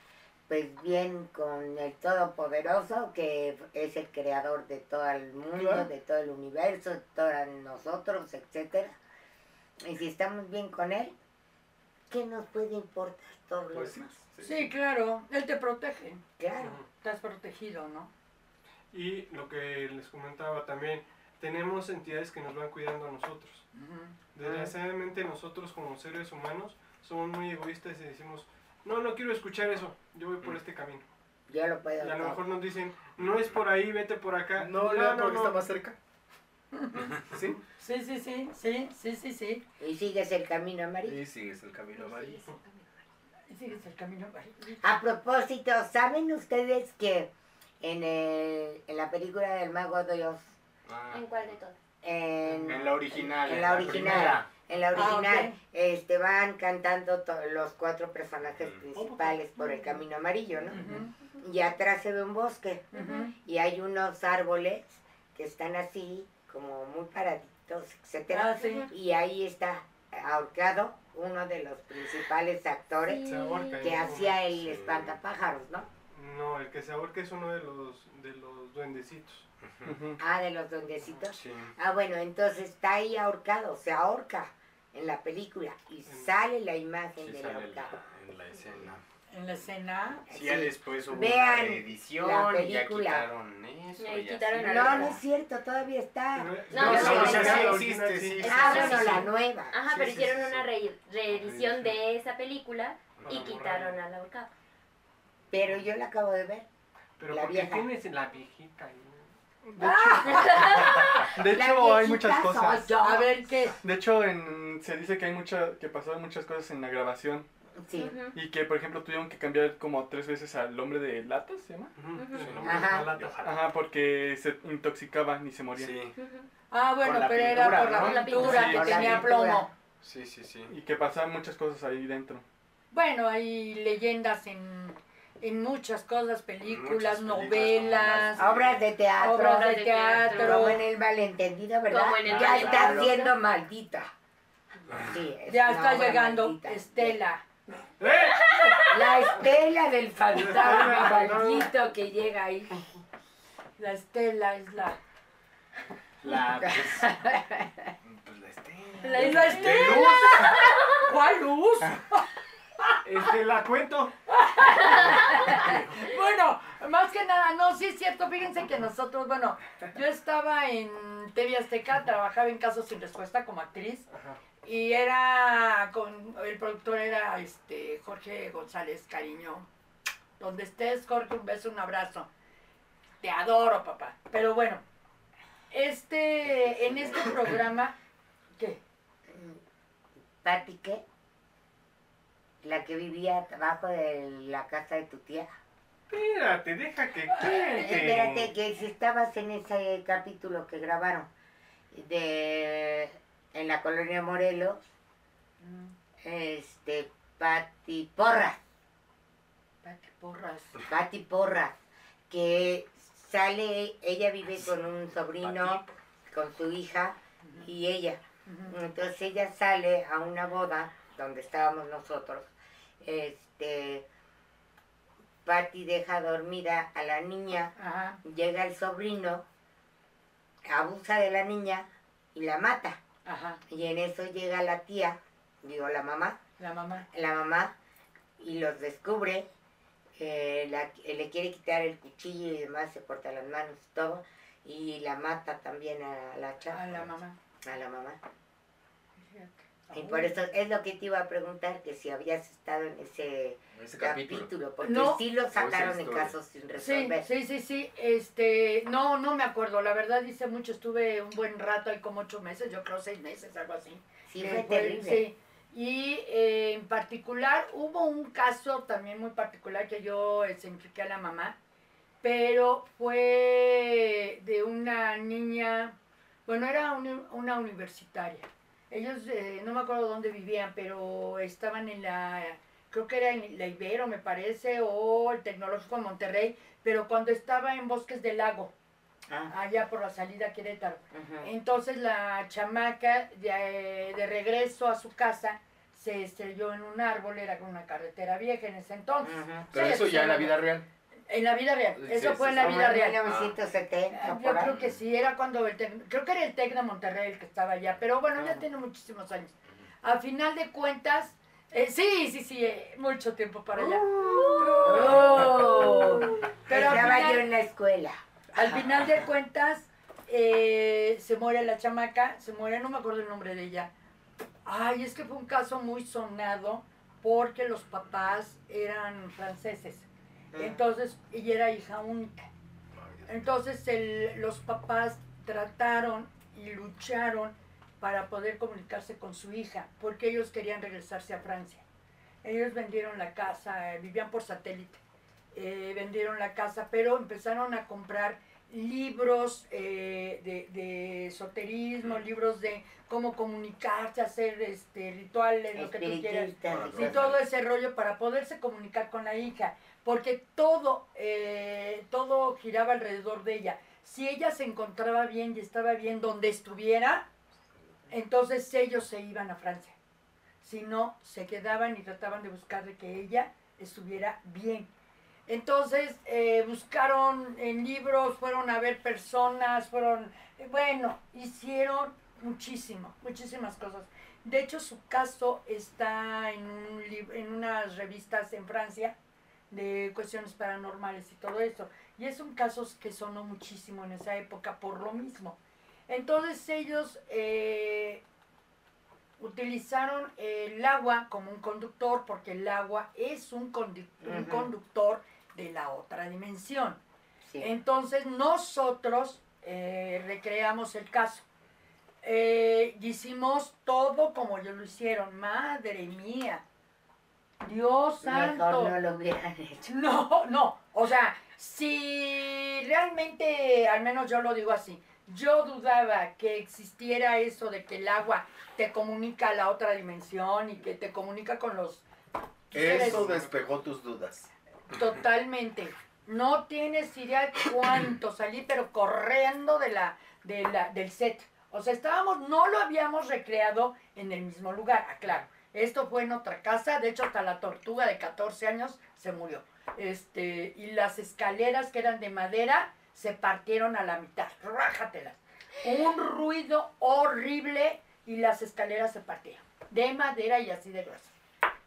pues bien con el Todopoderoso, que es el creador de todo el mundo, Claro. de todo el universo, de todos nosotros, etcétera. Y si estamos bien con él, ¿qué nos puede importar todo lo Pues demás? sí. Sí, claro, él te protege. Claro. Estás protegido, ¿no? Y lo que les comentaba también, tenemos entidades que nos van cuidando a nosotros. Ujú. Desgraciadamente nosotros como seres humanos somos muy egoístas y decimos, no, no quiero escuchar eso, yo voy por este camino. Yo lo puedo Y a lo mejor nos dicen, no es por ahí, vete por acá. No, no, porque está más cerca. ¿Sí? Sí, sí, sí, sí, sí, sí, sí. Y sigues el camino amarillo. Y sigues el camino amarillo. Sigues el camino. A propósito, ¿saben ustedes que en, el- en la película del Mago de Oz, Ah, ¿En cuál de todas? en, en la original. en la original, en la Ah, original, ok. este, van cantando los cuatro personajes Mm. principales por el camino amarillo, ¿no? Ujú, Y atrás se ve un bosque y hay unos árboles que están así, como muy paraditos, etcétera. Ah, sí. Y ahí está ahorcado uno de los principales actores que ¿no? hacía el Sí. espantapájaros, ¿no? No, el que se ahorca es uno de los, de los duendecitos. Ah, de los duendecitos. Sí. Ah, bueno, entonces está ahí ahorcado, se ahorca en la película y sale la imagen Sí del ahorcado. la- en la escena. En la escena. Sí, ya después hubo Vean una la reedición y ya quitaron eso. Y quitaron así. a No, la- no es cierto, todavía está. No, no, no, existe. Ah, bueno, la nueva. Ajá, Sí, pero sí, hicieron sí, una reedición de esa película y quitaron borrarlo. al ahorcado. Pero yo la acabo de ver. Pero La vieja. tienes la viejita ahí. De [laughs] La hecho, hay viejita muchas soy cosas. yo. A ver qué. De hecho, en, se dice que hay mucha, que pasaron muchas cosas en la grabación Sí. Y que, por ejemplo, tuvieron que cambiar como tres veces al hombre de latas, ¿se llama? Ajá. porque se intoxicaban y se morían. Sí. Ah, bueno, pero era por la ¿no? La pintura que tenía pintura. plomo. sí, sí, sí. Y que pasaban muchas cosas ahí dentro. Bueno, hay leyendas en, en muchas cosas, películas, Muchas películas novelas, Obras de teatro. obras de teatro. teatro. Como en el malentendido, ¿verdad? Como en el ya está siendo maldita. Sí, es Ya está llegando maldita. Estela. La estela del fantasma maldito que llega ahí. La Estela es la... La, [laughs] pues, pues la estela. La- ¡Es la Estela! ¿Cuál luz? Este, la cuento. Bueno, más que nada, no, sí es cierto, fíjense que nosotros, bueno, yo estaba en TV Azteca, trabajaba en Casos sin Respuesta como actriz Ajá. Y era con, el productor era este Jorge González Cariño. Donde estés, Jorge, un beso, un abrazo. Te adoro, papá. Pero bueno, este, en este programa, ¿qué? Pati, ¿qué? La que vivía abajo de la casa de tu tía. Espérate, deja que [laughs] cuente. Espérate, que si estabas en ese capítulo que grabaron de en la colonia Morelos, este, Pati Porras, Pati Porras. Pati Porras, que sale, ella vive con un sobrino, con su hija y ella. Entonces ella sale a una boda donde estábamos nosotros. Este, Patty deja dormida a la niña, Ajá. llega el sobrino, abusa de la niña y la mata. Ajá. Y en eso llega la tía, digo la mamá, La mamá. la mamá, y los descubre, eh, la- le quiere quitar el cuchillo y demás, se corta las manos y todo, y la mata también a la chava, A la mamá. a la mamá. Y por eso es lo que te iba a preguntar, que si habías estado en ese Ese capítulo, capítulo. porque No. sí lo sacaron en casos sin resolver. sí, sí, sí. Este, no, no me acuerdo. La verdad dice mucho. Estuve un buen rato ahí, como ocho meses, yo creo seis meses, algo así. Sí, Eh, fue terrible. sí. Y eh, en particular hubo un caso también muy particular que yo ejemplifiqué a la mamá, pero fue de una niña, bueno, era uni- una universitaria. Ellos, eh, no me acuerdo dónde vivían, pero estaban en la, creo que era en la Ibero, me parece, o el Tecnológico de Monterrey, pero cuando estaba en Bosques del Lago, Ah, allá por la salida a Querétaro. Entonces la chamaca de, de regreso a su casa se estrelló en un árbol, era con una carretera vieja en ese entonces. Pero Sí, eso ya en la vida real. En la vida real, Sí, eso sí, fue en la vida en real. 1970, Ah, Yo creo que sí, era cuando el Tec- creo que era el TEC de Monterrey el que estaba allá, pero bueno, ya tiene muchísimos años. A final de cuentas, eh, sí, sí, sí, eh, mucho tiempo para allá. Oh. [laughs] Pero al Estaba yo final, en la escuela. al final de cuentas, eh, se muere la chamaca, se muere, no me acuerdo el nombre de ella. Ay, es que fue un caso muy sonado porque los papás eran franceses. Entonces, ella era hija única. Entonces, el- los papás trataron y lucharon para poder comunicarse con su hija, porque ellos querían regresarse a Francia. Ellos vendieron la casa, eh, vivían por satélite, eh, vendieron la casa, pero empezaron a comprar libros eh, de, de esoterismo, libros de cómo comunicarse, hacer este rituales, lo que tú quieras. Y todo ese rollo para poderse comunicar con la hija, porque todo, eh, todo giraba alrededor de ella. Si ella se encontraba bien y estaba bien donde estuviera, entonces ellos se iban a Francia. Si no, se quedaban y trataban de buscar de que ella estuviera bien. Entonces eh, buscaron en libros, fueron a ver personas, fueron, eh, bueno, hicieron muchísimo, muchísimas cosas. De hecho, su caso está en, un en unas revistas en Francia de cuestiones paranormales y todo eso. Y es un caso que sonó muchísimo en esa época por lo mismo. Entonces ellos eh, utilizaron el agua como un conductor porque el agua es un, condu- un conductor de la otra dimensión. Sí. Entonces nosotros eh, recreamos el caso. Eh, hicimos todo como ellos lo hicieron. Madre mía. Dios santo. Mejor no lo hubieran [laughs] hecho. No, no. O sea, si realmente, al menos yo lo digo así, yo dudaba que existiera eso de que el agua te comunica a la otra dimensión y que te comunica con los Eso despejó tus dudas. Totalmente. No tienes idea de cuánto [clears throat] salí, pero corriendo de la, de la, del set. O sea, estábamos, no lo habíamos recreado en el mismo lugar, aclaro. Esto fue en otra casa, de hecho hasta la tortuga de 14 años se murió. Este, y las escaleras que eran de madera se partieron a la mitad, rájatelas. Un ruido horrible y las escaleras se partieron. De madera y así de grueso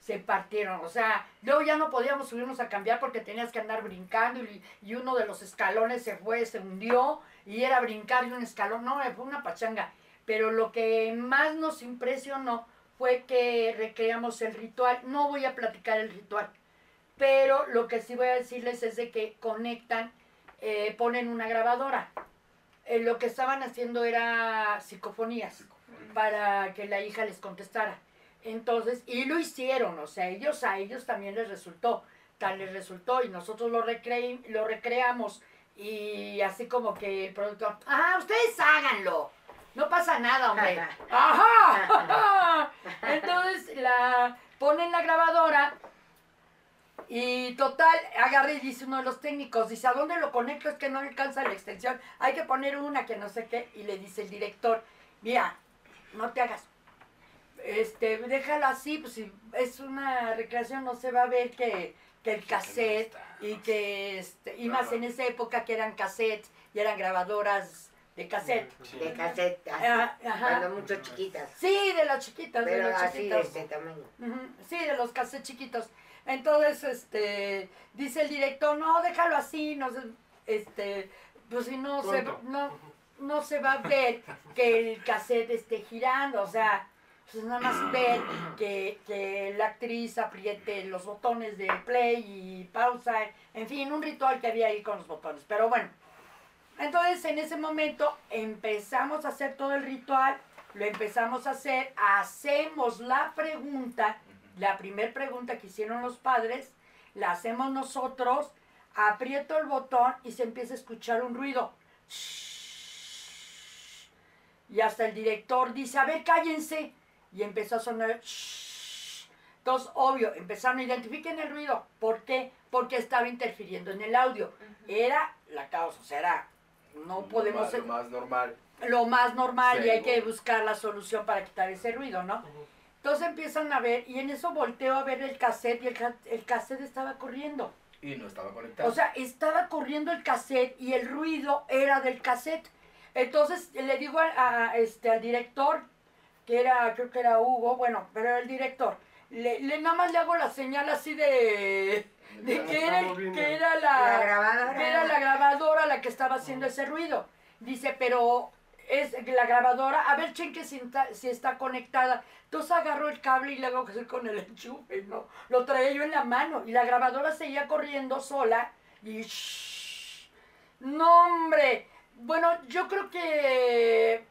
se partieron. O sea, luego ya no podíamos subirnos a cambiar porque tenías que andar brincando y, y uno de los escalones se fue, se hundió y era brincar y un escalón. No, fue una pachanga. Pero lo que más nos impresionó fue que recreamos el ritual. No voy a platicar el ritual, pero lo que sí voy a decirles es de que conectan, eh, ponen una grabadora. Eh, lo que estaban haciendo era psicofonías para que la hija les contestara. Entonces, y lo hicieron, o sea, ellos a ellos también les resultó, tal les resultó, y nosotros lo, recre lo recreamos, y así como que el productor, ajá, ustedes háganlo, no pasa nada, hombre, ajá, entonces la ponen la grabadora, y total, agarré y dice uno de los técnicos, dice, ¿a dónde lo conecto? Es que no alcanza la extensión, hay que poner una que no sé qué, y le dice el director, mira, no te hagas. Este, déjalo así, pues si es una recreación no se va a ver que, que el cassette y que, este, y más en esa época que eran cassettes y eran grabadoras de cassette. Sí. De cassette, así, ajá. cuando mucho chiquitas. Sí, de las chiquitas, de Pero los así de chiquitos. este tamaño. Sí, de los cassettes chiquitos. Entonces, este, dice el director, no, déjalo así, no este, pues si no se, no, no se va a ver que el cassette esté girando, o sea, pues nada más [clears throat] ver que, que la actriz apriete los botones de play y pausa, en fin, un ritual que había ahí con los botones, pero bueno. Entonces, en ese momento empezamos a hacer todo el ritual, lo empezamos a hacer, hacemos la pregunta, la primera pregunta que hicieron los padres, la hacemos nosotros, aprieto el botón y se empieza a escuchar un ruido. Y hasta el director dice, a ver, cállense. Y empezó a sonar. Entonces, obvio, empezaron a identificar el ruido. ¿Por qué? Porque estaba interfiriendo en el audio. Era la causa, o sea, era, no podemos Lo más, lo más normal. lo más normal y hay que buscar la solución para quitar ese ruido, ¿no? Entonces empiezan a ver y en eso volteo a ver el cassette y el, el cassette estaba corriendo. Y no estaba conectado. O sea, estaba corriendo el cassette y el ruido era del cassette. Entonces le digo al, a- este, al director, que era, creo que era Hugo, bueno, pero era el director, le, le- nada más le hago la señal así de, de que, era, que La la, grabadora. que era la grabadora la que estaba haciendo ese ruido. Dice, pero es la grabadora, a ver, cheque si está, si está conectada. Entonces agarró el cable y le hago que hacer con el enchufe, ¿no? Lo traía yo en la mano y la grabadora seguía corriendo sola y... shhh. No, hombre. Bueno, yo creo que...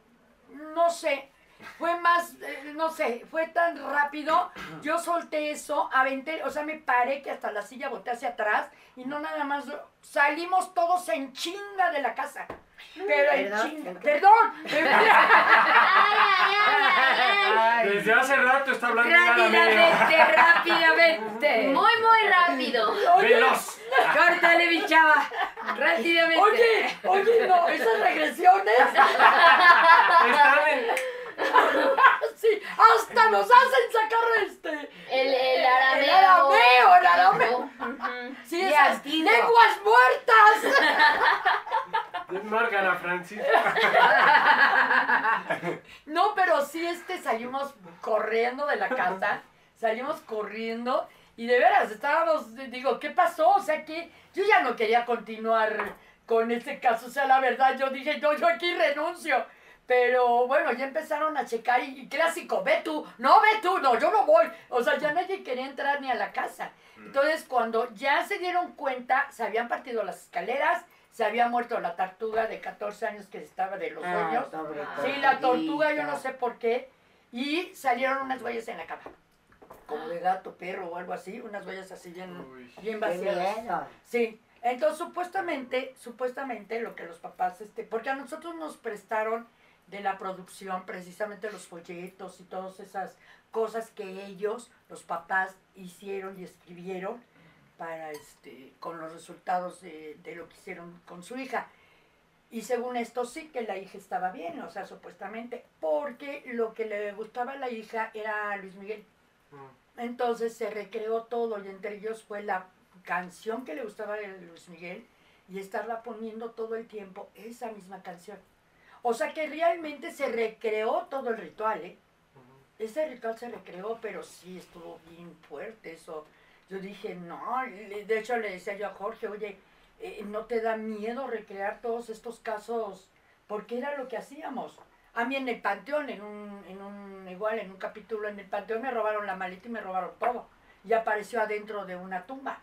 No sé. Fue más, eh, no sé, fue tan rápido. Yo solté eso, aventé, o sea, me paré que hasta la silla boté hacia atrás y no nada más. Salimos todos en chinga de la casa. Pero en Perdón, chinga. Perdón. [laughs] Desde hace rato está hablando. Rápidamente, rápidamente. [laughs] Muy, muy rápido. Oye, Veloz. Córtale, mi chava. Rápidamente. oye, oye, no, esas regresiones. Están en, Sí, nos hacen sacar este. El, el arameo. El arameo, el arameo. Ujú. [laughs] Sí, Y esas antiguo. lenguas muertas. [laughs] Desmarcan a Francisco. [laughs] No, pero sí este salimos corriendo de la casa, salimos corriendo y de veras estábamos, digo, ¿qué pasó? O sea que yo ya no quería continuar con este caso, o sea, la verdad yo dije, yo, yo aquí renuncio. Pero bueno, ya empezaron a checar y, y clásico, ve tú, no ve tú, no, yo no voy. O sea, ya nadie quería entrar ni a la casa. Entonces, cuando ya se dieron cuenta, se habían partido las escaleras, se había muerto la tortuga de 14 años que estaba de los Ah, sueños. Sí, la tortuga, yo no sé por qué. Y salieron unas huellas en la cama. Como de gato, perro o algo así. Unas huellas así bien, Uy. bien miedo. Sí. Entonces, supuestamente, supuestamente lo que los papás, este, porque a nosotros nos prestaron de la producción precisamente los folletos y todas esas cosas que ellos, los papás, hicieron y escribieron para este, con los resultados de, de lo que hicieron con su hija. Y según esto sí que la hija estaba bien, o sea, supuestamente, porque lo que le gustaba a la hija era Luis Miguel. Mm. Entonces se recreó todo y entre ellos fue la canción que le gustaba de Luis Miguel y estarla poniendo todo el tiempo esa misma canción. O sea que realmente se recreó todo el ritual, ¿eh? Ese ritual se recreó, pero sí estuvo bien fuerte eso. Yo dije, no, de hecho le decía yo a Jorge, oye, eh, ¿no te da miedo recrear todos estos casos? Porque era lo que hacíamos. A mí en el panteón, en un, en un, igual en un capítulo en el panteón me robaron la maleta y me robaron todo. Y apareció adentro de una tumba.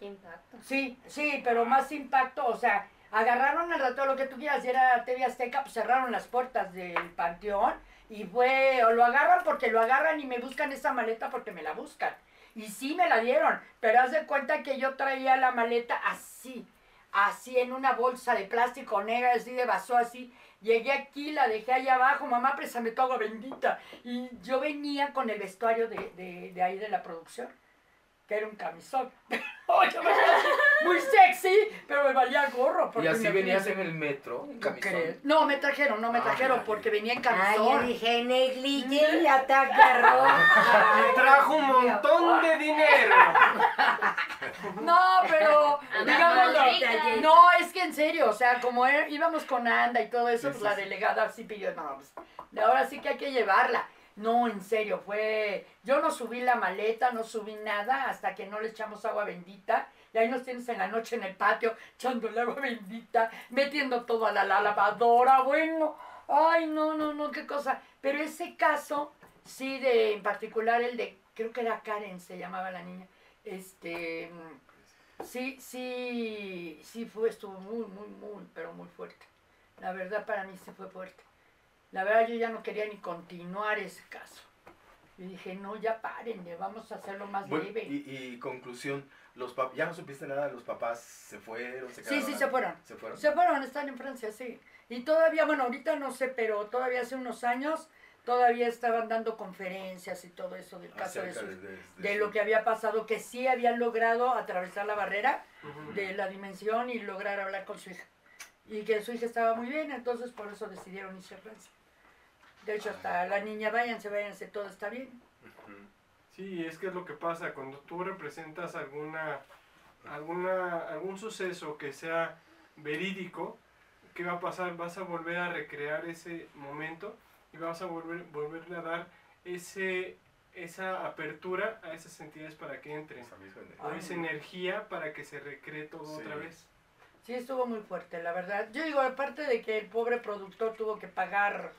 Impacto. Sí, sí, pero más impacto, o sea, agarraron al rato lo que tú quieras, era TV Azteca, pues cerraron las puertas del panteón y fue, o lo agarran porque lo agarran y me buscan esa maleta porque me la buscan. Y sí me la dieron, pero haz de cuenta que yo traía la maleta así, así en una bolsa de plástico negra, así de vaso, así. Llegué aquí, la dejé allá abajo, mamá, préstame tu agua bendita. Y yo venía con el vestuario de, de, de ahí de la producción, que era un camisón. [laughs] Así, muy sexy, pero me valía gorro. Y porque así me- venías en el metro, en ¿Tú camisón. No, me trajeron, no me Ah, trajeron vale. porque venía en yo camisón. dije negligé y ataque roja. Me trajo un montón de dinero. [laughs] No, pero digámoslo. No, es que en serio, o sea, como íbamos con Anda y todo eso, Sí, pues sí, la delegada sí pidió, no, pues, ahora sí que hay que llevarla. No, en serio, fue. Yo no subí la maleta, no subí nada hasta que no le echamos agua bendita. Y ahí nos tienes en la noche en el patio, echando el agua bendita, metiendo todo a la, la lavadora. Bueno, ay, no, no, no, qué cosa. Pero ese caso, sí, de en particular el de, creo que era Karen, se llamaba la niña. Este. Sí, sí, sí fue, estuvo muy, muy, muy, pero muy fuerte. La verdad para mí sí fue fuerte. La verdad yo ya no quería ni continuar ese caso. Y dije, no, ya paren, vamos a hacerlo más Bueno, leve. y, y conclusión, los pap- ya no supiste nada, los papás se fueron, se Sí, quedaron. sí, se fueron. Se fueron. Se fueron, están en Francia, sí. Y todavía, bueno, ahorita no sé, pero todavía hace unos años, todavía estaban dando conferencias y todo eso del caso de, Acerca su- de, de- de de su- lo que había pasado, que sí habían logrado atravesar la barrera de la dimensión y lograr hablar con su hija. Y que su hija estaba muy bien, entonces por eso decidieron irse a Francia. De hecho, hasta la niña, váyanse, váyanse, todo está bien. Sí, es que es lo que pasa cuando tú representas alguna, alguna, algún suceso que sea verídico, ¿qué va a pasar? Vas a volver a recrear ese momento y vas a volver, volverle a dar ese, esa apertura a esas entidades para que entren. esa misma energía. O esa energía para que se recree todo Sí. otra vez. Sí, estuvo muy fuerte, la verdad. Yo digo, aparte de que el pobre productor tuvo que pagar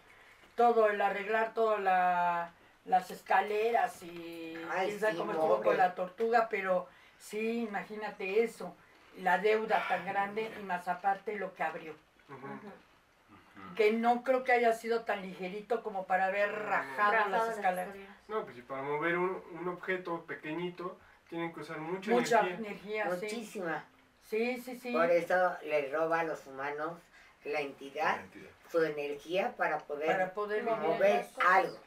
todo, el arreglar todas la, las escaleras y Ay, quién sabe sí, cómo estuvo con la tortuga, pero sí, imagínate eso, la deuda tan grande y más aparte lo que abrió. Que no creo que haya sido tan ligerito como para haber rajado Rajado las las escaleras. No, pues para mover un, un objeto pequeñito tienen que usar mucha, Mucha energía. energía, sí. Muchísima. Sí, sí, sí. Por eso le roba a los humanos la entidad La entidad. Su energía para poder Para poder mover algo.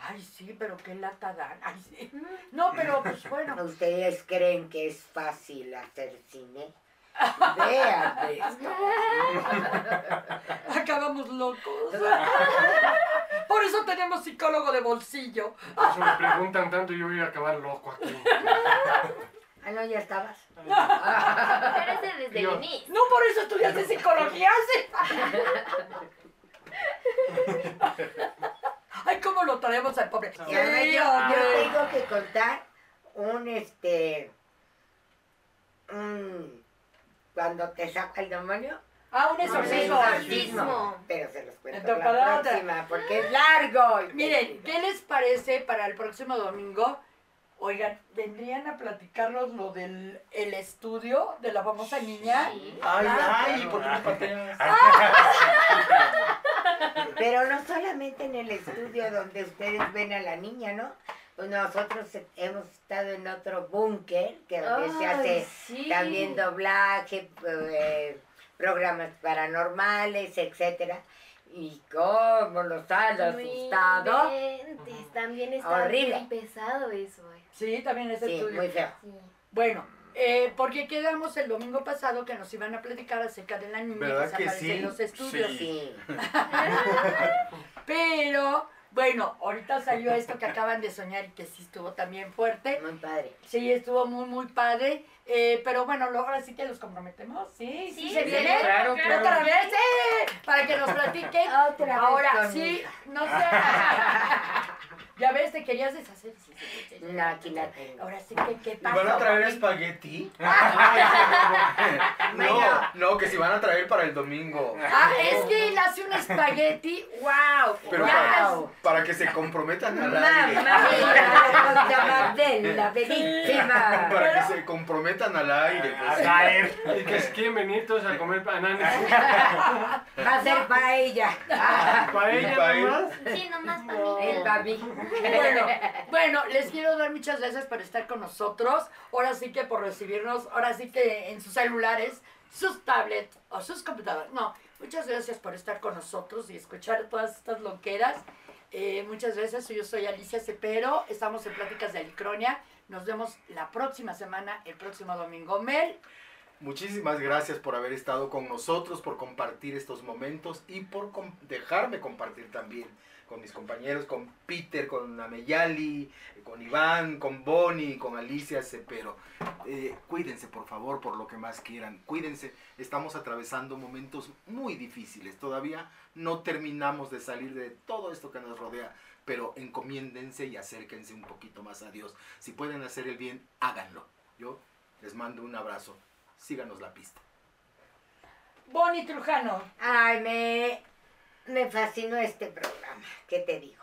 Ay, sí, pero qué lata dan. Ay, sí. No, pero pues bueno. [laughs] ¿Ustedes creen que es fácil hacer cine? Vean [laughs] esto. Acabamos locos. [laughs] Por eso tenemos psicólogo de bolsillo. Por eso me preguntan tanto y yo voy a acabar loco aquí. Ah, no, ya estabas. Pero desde Yo- el inicio. No, por eso estudiaste psicología, sí. Ay, cómo lo traemos al pobre. Y ahora Sí, yo, tengo que contar un este. un- cuando te saca el demonio. Ah, un Un exorcismo. Pero se los cuento Entonces, la para otra. próxima, porque es largo. [laughs] Miren, ¿qué les parece para el próximo domingo? Oigan, ¿vendrían a platicarnos lo del el estudio de la famosa niña? Sí. Ay, Ah, ay, ¿por qué me pateas? [laughs] Pero no solamente en el estudio donde ustedes ven a la niña, ¿no? Pues nosotros hemos estado en otro búnker, que donde se hace sí. también doblaje, eh, programas paranormales, etcétera. Y cómo los han asustado. inventes, También está Horrible. muy pesado eso. eh. Sí, también Sí, estudio. muy feo. Sí. Bueno, eh, porque quedamos el domingo pasado que nos iban a platicar acerca de la niña ¿Verdad que aparece sí? en los estudios. Sí. [laughs] Pero, bueno, ahorita salió esto que acaban de soñar y que sí estuvo también fuerte. Muy padre. Sí, estuvo muy, muy padre. Eh, pero bueno, lo- ahora sí que los comprometemos. Sí, sí, Sí, se sí, viene. claro, claro. Otra vez, sí, para que nos platiquen. Otra vez Ahora sí, no sé. [laughs] ya ves, te querías deshacer. Sí, sí, sí, sí. No, aquí la tengo. Ahora sí que, ¿qué ¿Y pasa? van a traer mami? espagueti? [laughs] [laughs] No, no, que si van a traer para el domingo. Ah, es que él hace un espagueti. ¡Wow! Pero Ya para, Wow. para que se comprometen al Mamá aire. mía, bella, bellísima. Para que se comprometan al aire. pues. Y que si quieren venir todos a comer bananas. [laughs] Va a ser para ella. Para Y ella pa' él. nomás. Sí, nomás para mí. El papi. Bueno, [laughs] bueno, les quiero dar muchas gracias por estar con nosotros. Ahora sí que por recibirnos, ahora sí que en sus celulares, sus tablets o sus computadoras. No, muchas gracias por estar con nosotros y escuchar todas estas loqueras. Eh, muchas gracias, yo soy Alicia Cepero, estamos en Pláticas de Alicronia. Nos vemos la próxima semana, el próximo domingo. Mel, Muchísimas gracias por haber estado con nosotros, por compartir estos momentos y por com- dejarme compartir también con mis compañeros, con Peter, con Ameyali, con Iván, con Bonnie, con Alicia Cepero. Eh, cuídense, por favor, por lo que más quieran. Cuídense. Estamos atravesando momentos muy difíciles. Todavía no terminamos de salir de todo esto que nos rodea. Pero encomiéndense y acérquense un poquito más a Dios. Si pueden hacer el bien, háganlo. Yo les mando un abrazo. Síganos la pista. Bonnie Trujano. Ay, me, me fascinó este programa. ¿Qué te digo?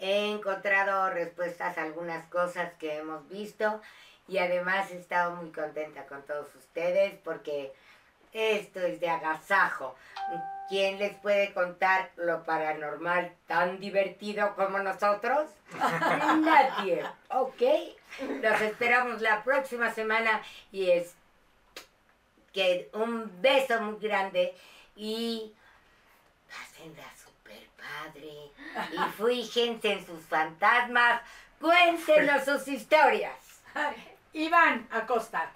He encontrado respuestas a algunas cosas que hemos visto y además he estado muy contenta con todos ustedes porque esto es de agasajo. ¿Quién les puede contar lo paranormal tan divertido como nosotros? [laughs] Nadie, ¿ok? Los esperamos la próxima semana y es que un beso muy grande y pásenla super padre y fíjense en sus fantasmas, cuéntenos [laughs] sus historias. Iván Acosta.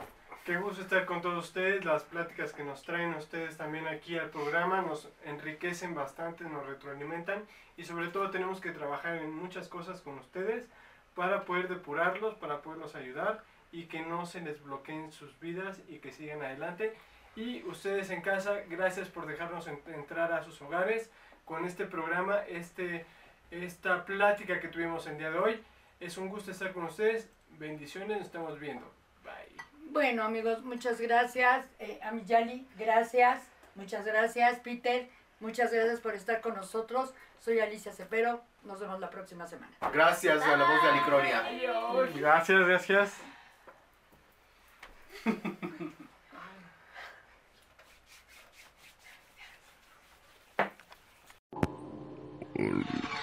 Qué gusto estar con todos ustedes. Las pláticas que nos traen ustedes también aquí al programa nos enriquecen bastante, nos retroalimentan y sobre todo tenemos que trabajar en muchas cosas con ustedes para poder depurarlos, para poderlos ayudar y que no se les bloqueen sus vidas y que sigan adelante. Y ustedes en casa, gracias por dejarnos en- entrar a sus hogares con este programa, este, esta plática que tuvimos el día de hoy. Es un gusto estar con ustedes. Bendiciones, nos estamos viendo. Bye. Bueno, amigos, muchas gracias. Eh, Amiyali, gracias. Muchas gracias. Peter, muchas gracias por estar con nosotros. Soy Alicia Cepero. Nos vemos la próxima semana. Gracias a la voz de Alicronia. Gracias, gracias. [laughs] Always.